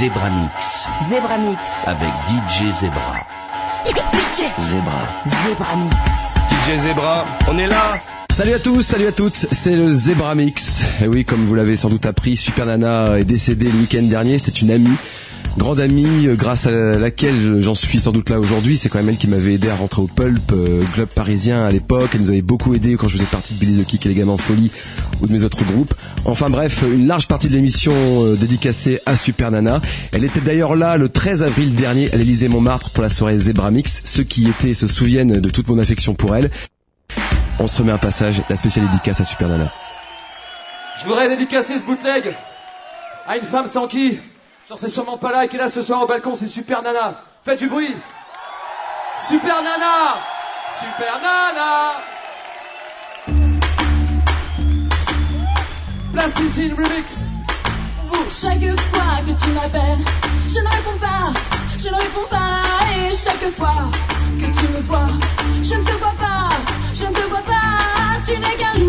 Zebramix. Zebramix. Avec DJ Zebra. Zebra. Zebramix. DJ Zebra, on est là Salut à tous, salut à toutes, c'est le Zebra Mix. Et oui, comme vous l'avez sans doute appris, Super Nana est décédée le week-end dernier, c'était une amie grande amie euh, grâce à laquelle j'en suis sans doute là aujourd'hui. C'est quand même elle qui m'avait aidé à rentrer au Pulp, euh, club parisien à l'époque. Elle nous avait beaucoup aidé quand je faisais partie de Billy the Kick et les Gamins Folie ou de mes autres groupes. Enfin bref, une large partie de l'émission euh, dédicacée à Super Nana. Elle était d'ailleurs là le 13 avril dernier à l'Elysée Montmartre pour la soirée Zebra Mix. Ceux qui étaient se souviennent de toute mon affection pour elle. On se remet un passage, la spéciale dédicace à Super Nana. Je voudrais dédicacer ce bootleg à une femme sans qui J'en sais sûrement pas là et qui est là ce soir au balcon, c'est Super Nana. Faites du bruit. Super Nana. Super Nana. Plasticine Remix chaque fois que tu m'appelles, je ne réponds pas, je ne réponds pas. Et chaque fois que tu me vois, je ne te vois pas, je ne te vois pas. Tu n'es qu'un